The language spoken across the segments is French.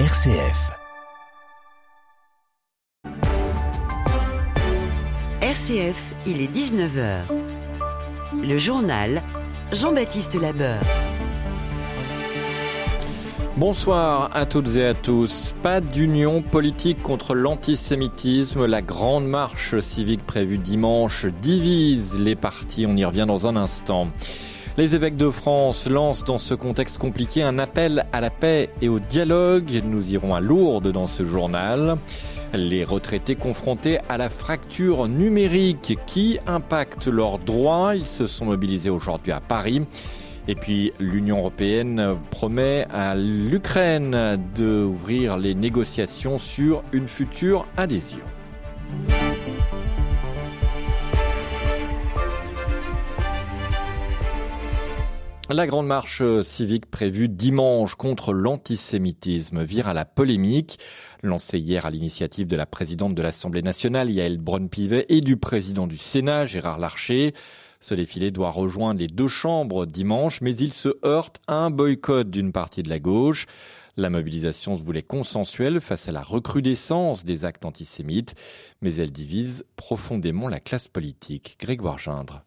RCF. RCF, il est 19h. Le journal Jean-Baptiste Labeur. Bonsoir à toutes et à tous. Pas d'union politique contre l'antisémitisme. La grande marche civique prévue dimanche divise les partis. On y revient dans un instant. Les évêques de France lancent dans ce contexte compliqué un appel à la paix et au dialogue. Nous irons à Lourdes dans ce journal. Les retraités confrontés à la fracture numérique qui impacte leurs droits. Ils se sont mobilisés aujourd'hui à Paris. Et puis l'Union européenne promet à l'Ukraine d'ouvrir les négociations sur une future adhésion. La grande marche civique prévue dimanche contre l'antisémitisme vire à la polémique. Lancée hier à l'initiative de la présidente de l'Assemblée nationale, Yael Braun-Pivet, et du président du Sénat, Gérard Larcher. Ce défilé doit rejoindre les deux chambres dimanche, mais il se heurte à un boycott d'une partie de la gauche. La mobilisation se voulait consensuelle face à la recrudescence des actes antisémites, mais elle divise profondément la classe politique. Grégoire Gindre.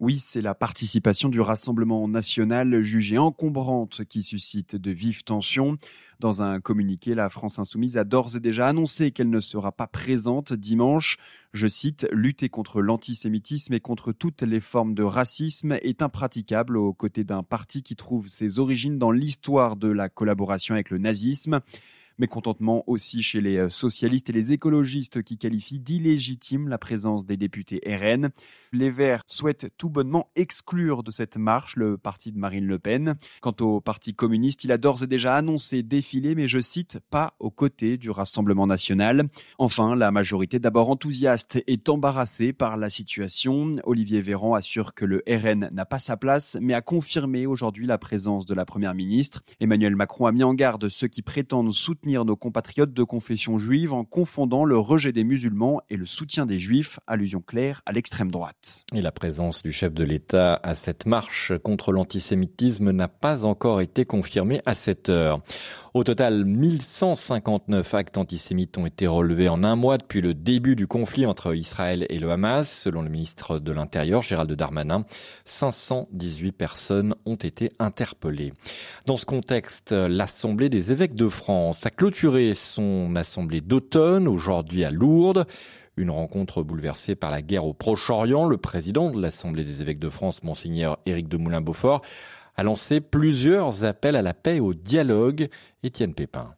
Oui, c'est la participation du Rassemblement national jugée encombrante qui suscite de vives tensions. Dans un communiqué, la France insoumise a d'ores et déjà annoncé qu'elle ne sera pas présente dimanche. Je cite, lutter contre l'antisémitisme et contre toutes les formes de racisme est impraticable aux côtés d'un parti qui trouve ses origines dans l'histoire de la collaboration avec le nazisme. Mécontentement aussi chez les euh, socialistes et les écologistes qui qualifient d'illégitime la présence des députés RN. Les Verts souhaitent tout bonnement exclure de cette marche le parti de Marine Le Pen. Quant au Parti communiste, il a d'ores et déjà annoncé défiler, mais je cite, pas aux côtés du Rassemblement national. Enfin, la majorité d'abord enthousiaste est embarrassée par la situation. Olivier Véran assure que le RN n'a pas sa place, mais a confirmé aujourd'hui la présence de la Première ministre. Emmanuel Macron a mis en garde ceux qui prétendent soutenir nos compatriotes de confession juive en confondant le rejet des musulmans et le soutien des juifs, allusion claire à l'extrême droite. Et la présence du chef de l'État à cette marche contre l'antisémitisme n'a pas encore été confirmée à cette heure. Au total, 1159 actes antisémites ont été relevés en un mois depuis le début du conflit entre Israël et le Hamas. Selon le ministre de l'Intérieur, Gérald Darmanin, 518 personnes ont été interpellées. Dans ce contexte, l'Assemblée des évêques de France a clôturé son assemblée d'automne aujourd'hui à Lourdes. Une rencontre bouleversée par la guerre au Proche-Orient. Le président de l'Assemblée des évêques de France, Monseigneur Éric de Moulin-Beaufort, a lancé plusieurs appels à la paix et au dialogue. Étienne Pépin.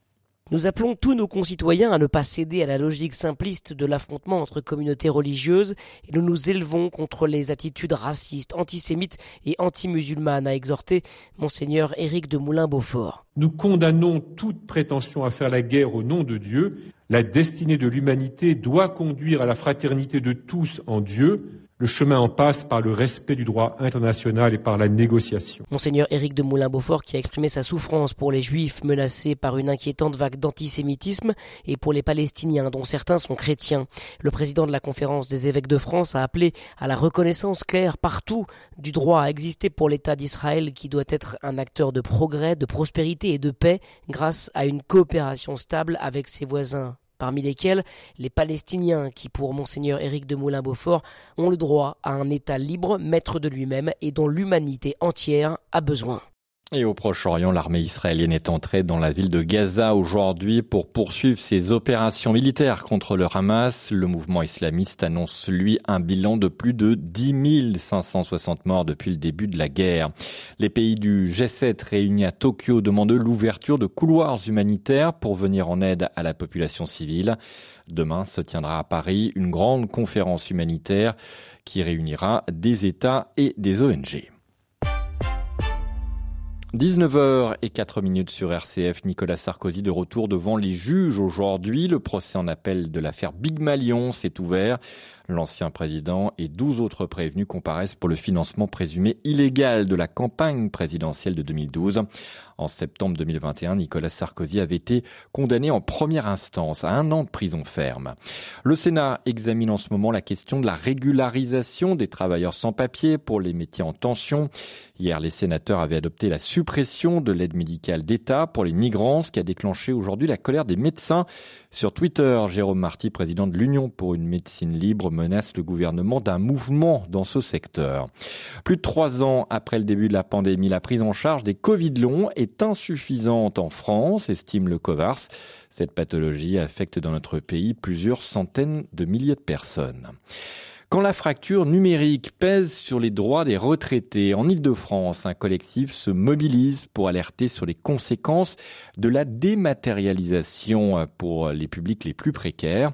Nous appelons tous nos concitoyens à ne pas céder à la logique simpliste de l'affrontement entre communautés religieuses et nous nous élevons contre les attitudes racistes, antisémites et anti-musulmanes, a exhorté Monseigneur Éric de Moulin-Beaufort. Nous condamnons toute prétention à faire la guerre au nom de Dieu. La destinée de l'humanité doit conduire à la fraternité de tous en Dieu. Le chemin en passe par le respect du droit international et par la négociation. Monseigneur Éric de Moulin-Beaufort qui a exprimé sa souffrance pour les juifs menacés par une inquiétante vague d'antisémitisme et pour les Palestiniens dont certains sont chrétiens. Le président de la conférence des évêques de France a appelé à la reconnaissance claire partout du droit à exister pour l'État d'Israël qui doit être un acteur de progrès, de prospérité et de paix grâce à une coopération stable avec ses voisins parmi lesquels les Palestiniens qui, pour monseigneur Éric de Moulin-Beaufort, ont le droit à un État libre, maître de lui-même et dont l'humanité entière a besoin. Et au Proche-Orient, l'armée israélienne est entrée dans la ville de Gaza aujourd'hui pour poursuivre ses opérations militaires contre le Hamas. Le mouvement islamiste annonce, lui, un bilan de plus de 10 560 morts depuis le début de la guerre. Les pays du G7 réunis à Tokyo demandent l'ouverture de couloirs humanitaires pour venir en aide à la population civile. Demain se tiendra à Paris une grande conférence humanitaire qui réunira des États et des ONG. 19h et 4 minutes sur RCF, Nicolas Sarkozy de retour devant les juges aujourd'hui. Le procès en appel de l'affaire Big Malion s'est ouvert. L'ancien président et 12 autres prévenus comparaissent pour le financement présumé illégal de la campagne présidentielle de 2012. En septembre 2021, Nicolas Sarkozy avait été condamné en première instance à un an de prison ferme. Le Sénat examine en ce moment la question de la régularisation des travailleurs sans papier pour les métiers en tension. Hier, les sénateurs avaient adopté la suppression de l'aide médicale d'État pour les migrants, ce qui a déclenché aujourd'hui la colère des médecins. Sur Twitter, Jérôme Marty, président de l'Union pour une médecine libre, menace le gouvernement d'un mouvement dans ce secteur. Plus de trois ans après le début de la pandémie, la prise en charge des Covid longs est insuffisante en France, estime le COVARS. Cette pathologie affecte dans notre pays plusieurs centaines de milliers de personnes. Quand la fracture numérique pèse sur les droits des retraités, en Ile-de-France, un collectif se mobilise pour alerter sur les conséquences de la dématérialisation pour les publics les plus précaires.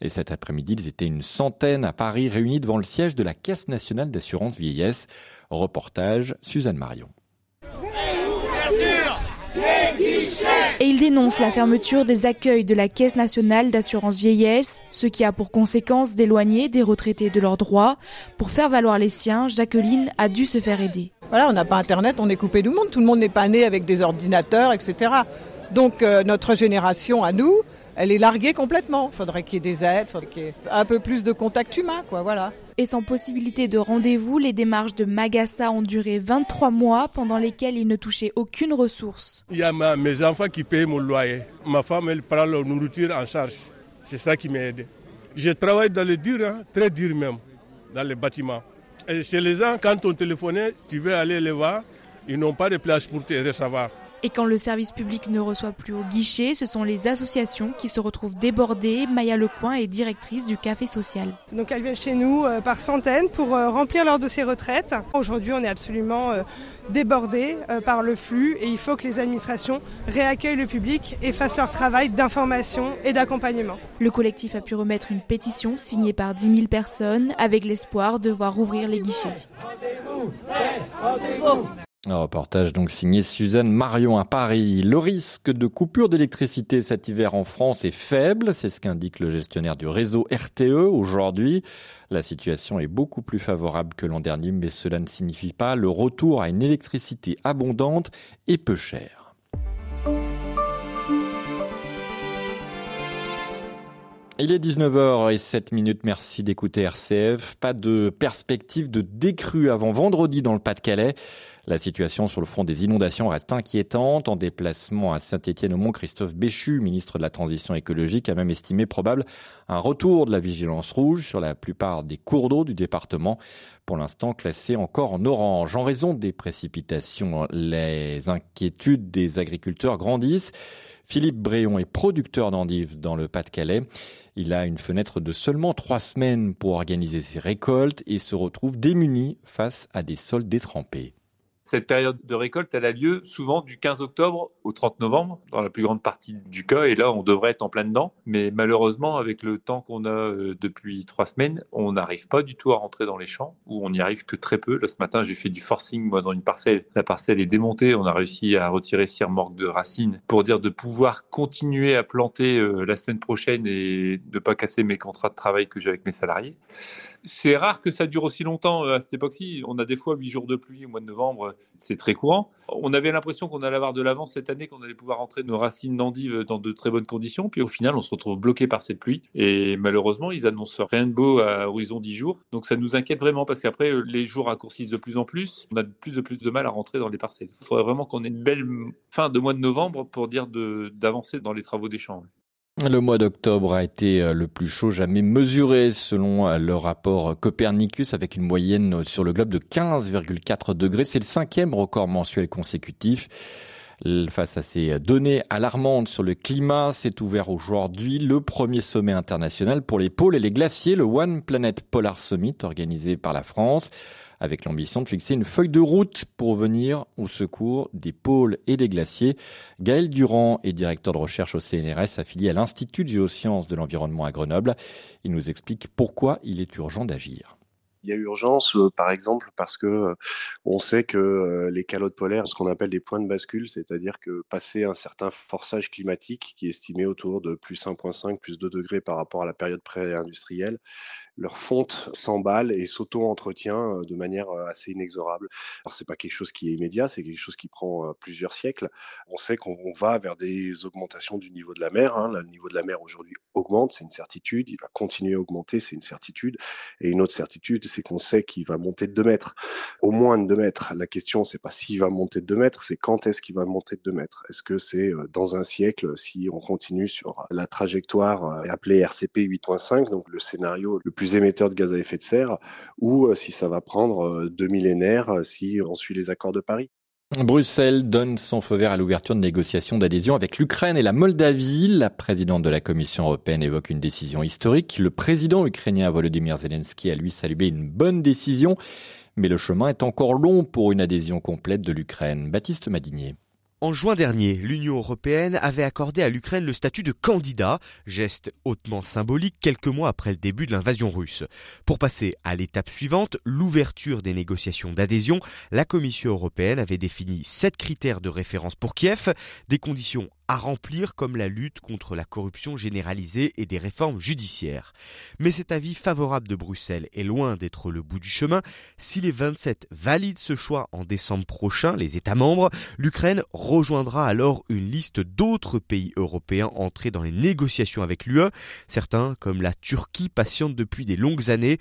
Et cet après-midi, ils étaient une centaine à Paris réunis devant le siège de la Caisse nationale d'assurance vieillesse. Reportage Suzanne Marion. Et il dénonce la fermeture des accueils de la Caisse nationale d'assurance vieillesse, ce qui a pour conséquence d'éloigner des retraités de leurs droits. Pour faire valoir les siens, Jacqueline a dû se faire aider. Voilà, on n'a pas Internet, on est coupé du monde, tout le monde n'est pas né avec des ordinateurs, etc. Donc euh, notre génération à nous, elle est larguée complètement. Il faudrait qu'il y ait des aides, faudrait qu'il y ait un peu plus de contact humain, quoi, voilà. Et sans possibilité de rendez-vous, les démarches de Magassa ont duré 23 mois pendant lesquels ils ne touchaient aucune ressource. Il y a mes enfants qui payent mon loyer. Ma femme, elle prend leur nourriture en charge. C'est ça qui m'a aidé. Je travaille dans le dur, hein, très dur même, dans les bâtiments. Et chez les gens, quand on téléphonait, tu veux aller les voir, ils n'ont pas de place pour te recevoir. Et quand le service public ne reçoit plus au guichet, ce sont les associations qui se retrouvent débordées. Maya Lecoin est directrice du Café Social. Donc elles viennent chez nous euh, par centaines pour euh, remplir leur dossier retraite. Aujourd'hui, on est absolument euh, débordés par le flux et il faut que les administrations réaccueillent le public et fassent leur travail d'information et d'accompagnement. Le collectif a pu remettre une pétition signée par 10 000 personnes avec l'espoir de voir ouvrir les guichets. Un reportage donc signé Suzanne Marion à Paris. Le risque de coupure d'électricité cet hiver en France est faible, c'est ce qu'indique le gestionnaire du réseau RTE aujourd'hui. La situation est beaucoup plus favorable que l'an dernier, mais cela ne signifie pas le retour à une électricité abondante et peu chère. Il est 19h07 minutes. Merci d'écouter RCF. Pas de perspective de décrue avant vendredi dans le Pas-de-Calais. La situation sur le front des inondations reste inquiétante. En déplacement à Saint-Étienne au Mont, Christophe Béchu, ministre de la Transition écologique, a même estimé probable un retour de la vigilance rouge sur la plupart des cours d'eau du département, pour l'instant classés encore en orange. En raison des précipitations, les inquiétudes des agriculteurs grandissent. Philippe Bréon est producteur d'endives dans le Pas-de-Calais. Il a une fenêtre de seulement trois semaines pour organiser ses récoltes et se retrouve démuni face à des sols détrempés. Cette période de récolte, elle a lieu souvent du 15 octobre au 30 novembre, dans la plus grande partie du cas, et là, on devrait être en plein dedans. Mais malheureusement, avec le temps qu'on a euh, depuis trois semaines, on n'arrive pas du tout à rentrer dans les champs, ou on n'y arrive que très peu. Là, ce matin, j'ai fait du forcing, moi, dans une parcelle. La parcelle est démontée, on a réussi à retirer six remorques de racines pour dire de pouvoir continuer à planter euh, la semaine prochaine et ne pas casser mes contrats de travail que j'ai avec mes salariés. C'est rare que ça dure aussi longtemps euh, à cette époque-ci. On a des fois huit jours de pluie au mois de novembre c'est très courant. On avait l'impression qu'on allait avoir de l'avance cette année, qu'on allait pouvoir rentrer nos racines d'endives dans de très bonnes conditions. Puis au final, on se retrouve bloqué par cette pluie. Et malheureusement, ils annoncent rien de beau à horizon 10 jours. Donc ça nous inquiète vraiment parce qu'après, les jours raccourcissent de plus en plus. On a de plus en plus de mal à rentrer dans les parcelles. Il faudrait vraiment qu'on ait une belle fin de mois de novembre pour dire d'avancer dans les travaux des champs. Le mois d'octobre a été euh, le plus chaud jamais mesuré selon euh, le rapport Copernicus avec une moyenne sur le globe de 15,4 degrés. C'est le cinquième record mensuel consécutif. Face à ces données alarmantes sur le climat, s'est ouvert aujourd'hui le premier sommet international pour les pôles et les glaciers, le One Planet Polar Summit organisé par la France avec l'ambition de fixer une feuille de route pour venir au secours des pôles et des glaciers. Gaël Durand est directeur de recherche au CNRS affilié à l'Institut de géosciences de l'environnement à Grenoble. Il nous explique pourquoi il est urgent d'agir. Il y a urgence, euh, par exemple, parce que euh, on sait que euh, les calottes polaires, ce qu'on appelle des points de bascule, c'est-à-dire que passer un certain forçage climatique qui est estimé autour de plus 1,5, plus 2 degrés par rapport à la période pré-industrielle, leur fonte s'emballe et s'auto-entretient de manière assez inexorable. Alors c'est pas quelque chose qui est immédiat, c'est quelque chose qui prend plusieurs siècles. On sait qu'on va vers des augmentations du niveau de la mer. Hein. Le niveau de la mer aujourd'hui augmente, c'est une certitude. Il va continuer à augmenter, c'est une certitude. Et une autre certitude, c'est qu'on sait qu'il va monter de 2 mètres, au moins de 2 mètres. La question, c'est pas s'il va monter de 2 mètres, c'est quand est-ce qu'il va monter de 2 mètres. Est-ce que c'est euh, dans un siècle, si on continue sur la trajectoire euh, appelée RCP 8.5, donc le scénario le plus émetteur de gaz à effet de serre, ou euh, si ça va prendre deux millénaires si on suit les accords de Paris? Bruxelles donne son feu vert à l'ouverture de négociations d'adhésion avec l'Ukraine et la Moldavie. La présidente de la Commission européenne évoque une décision historique. Le président ukrainien Volodymyr Zelensky a lui salué une bonne décision, mais le chemin est encore long pour une adhésion complète de l'Ukraine. Baptiste Madinier. En juin dernier, l'Union européenne avait accordé à l'Ukraine le statut de candidat, geste hautement symbolique quelques mois après le début de l'invasion russe. Pour passer à l'étape suivante, l'ouverture des négociations d'adhésion, la Commission européenne avait défini sept critères de référence pour Kiev, des conditions à remplir comme la lutte contre la corruption généralisée et des réformes judiciaires. Mais cet avis favorable de Bruxelles est loin d'être le bout du chemin. Si les 27 valident ce choix en décembre prochain, les États membres, l'Ukraine rejoindra alors une liste d'autres pays européens entrés dans les négociations avec l'UE. Certains, comme la Turquie, patientent depuis des longues années.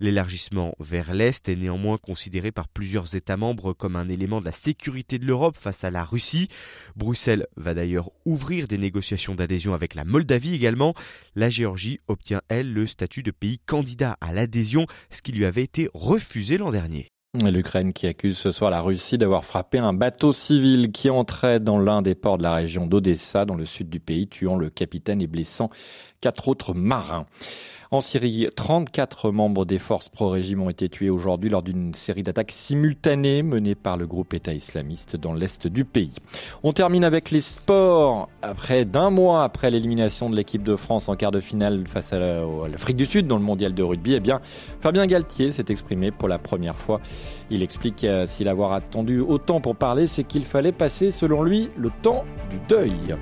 L'élargissement vers l'Est est néanmoins considéré par plusieurs États membres comme un élément de la sécurité de l'Europe face à la Russie. Bruxelles va d'ailleurs ouvrir des négociations d'adhésion avec la Moldavie également. La Géorgie obtient, elle, le statut de pays candidat à l'adhésion, ce qui lui avait été refusé l'an dernier. L'Ukraine qui accuse ce soir la Russie d'avoir frappé un bateau civil qui entrait dans l'un des ports de la région d'Odessa, dans le sud du pays, tuant le capitaine et blessant quatre autres marins. En Syrie, 34 membres des forces pro-régime ont été tués aujourd'hui lors d'une série d'attaques simultanées menées par le groupe État islamiste dans l'est du pays. On termine avec les sports. Après d'un mois après l'élimination de l'équipe de France en quart de finale face à l'Afrique du Sud dans le mondial de rugby, eh bien, Fabien Galtier s'est exprimé pour la première fois. Il explique euh, s'il avoir attendu autant pour parler, c'est qu'il fallait passer, selon lui, le temps du deuil.